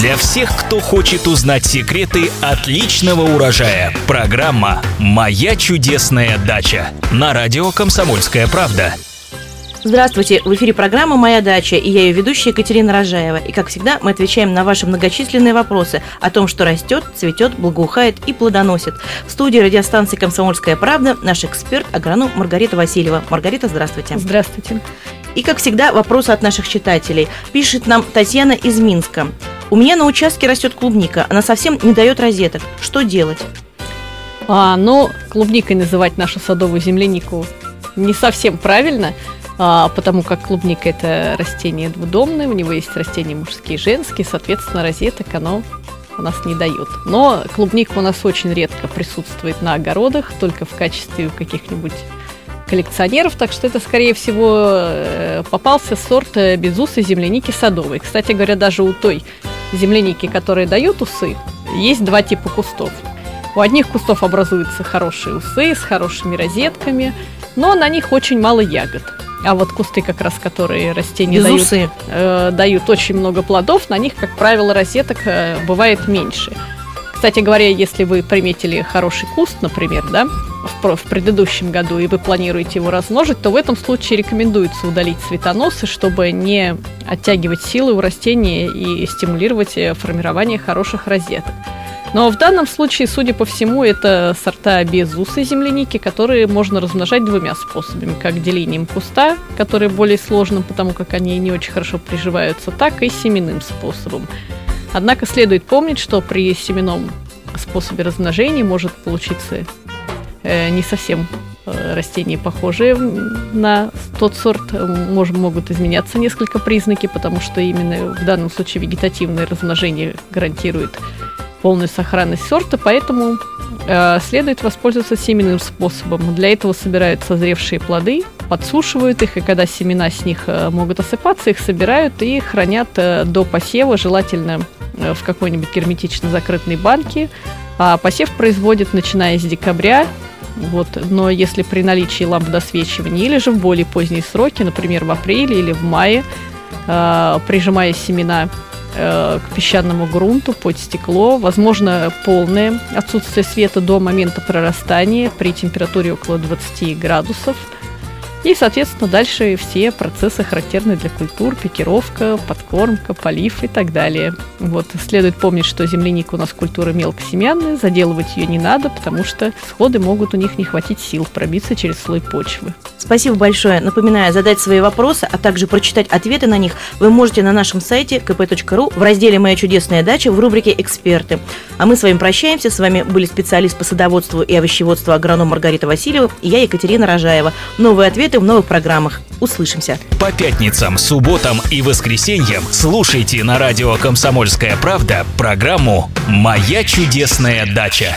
Для всех, кто хочет узнать секреты отличного урожая. Программа «Моя чудесная дача» на радио «Комсомольская правда». Здравствуйте, в эфире программа «Моя дача» и я ее ведущая Екатерина Рожаева. И, как всегда, мы отвечаем на ваши многочисленные вопросы о том, что растет, цветет, благоухает и плодоносит. В студии радиостанции «Комсомольская правда» наш эксперт, агроном Маргарита Васильева. Маргарита, здравствуйте. Здравствуйте. И, как всегда, вопросы от наших читателей. Пишет нам Татьяна из Минска. У меня на участке растет клубника, она совсем не дает розеток. Что делать? А, ну, клубникой называть нашу садовую землянику не совсем правильно – а, потому как клубника это растение двудомное, у него есть растения мужские и женские, соответственно, розеток оно у нас не дают. Но клубника у нас очень редко присутствует на огородах, только в качестве каких-нибудь коллекционеров, так что это, скорее всего, э, попался сорт э, безусой земляники садовой. Кстати говоря, даже у той земляники, которая дает усы, есть два типа кустов. У одних кустов образуются хорошие усы с хорошими розетками, но на них очень мало ягод. А вот кусты, как раз которые растения дают, э, дают очень много плодов, на них, как правило, розеток э, бывает меньше. Кстати говоря, если вы приметили хороший куст, например, да, в, в предыдущем году, и вы планируете его размножить, то в этом случае рекомендуется удалить цветоносы, чтобы не оттягивать силы у растения и стимулировать э, формирование хороших розеток. Но в данном случае, судя по всему, это сорта без усы земляники, которые можно размножать двумя способами. Как делением куста, который более сложным, потому как они не очень хорошо приживаются, так и семенным способом. Однако следует помнить, что при семенном способе размножения может получиться не совсем э, растения, похожие на тот сорт, может, могут изменяться несколько признаки, потому что именно в данном случае вегетативное размножение гарантирует полную сохранность сорта, поэтому э, следует воспользоваться семенным способом. Для этого собирают созревшие плоды, подсушивают их, и когда семена с них э, могут осыпаться, их собирают и хранят э, до посева, желательно э, в какой-нибудь герметично закрытой банке. А посев производят начиная с декабря, вот, но если при наличии ламп досвечивания или же в более поздние сроки, например, в апреле или в мае, э, прижимая семена Э, к песчаному грунту под стекло. Возможно, полное отсутствие света до момента прорастания при температуре около 20 градусов – и, соответственно, дальше все процессы характерны для культур, пикировка, подкормка, полив и так далее. Вот, следует помнить, что земляника у нас культура мелкосемянная, заделывать ее не надо, потому что сходы могут у них не хватить сил пробиться через слой почвы. Спасибо большое. Напоминаю, задать свои вопросы, а также прочитать ответы на них вы можете на нашем сайте kp.ru в разделе «Моя чудесная дача» в рубрике «Эксперты». А мы с вами прощаемся. С вами были специалист по садоводству и овощеводству агроном Маргарита Васильева и я, Екатерина Рожаева. Новые ответы ответы в новых программах. Услышимся. По пятницам, субботам и воскресеньям слушайте на радио «Комсомольская правда» программу «Моя чудесная дача».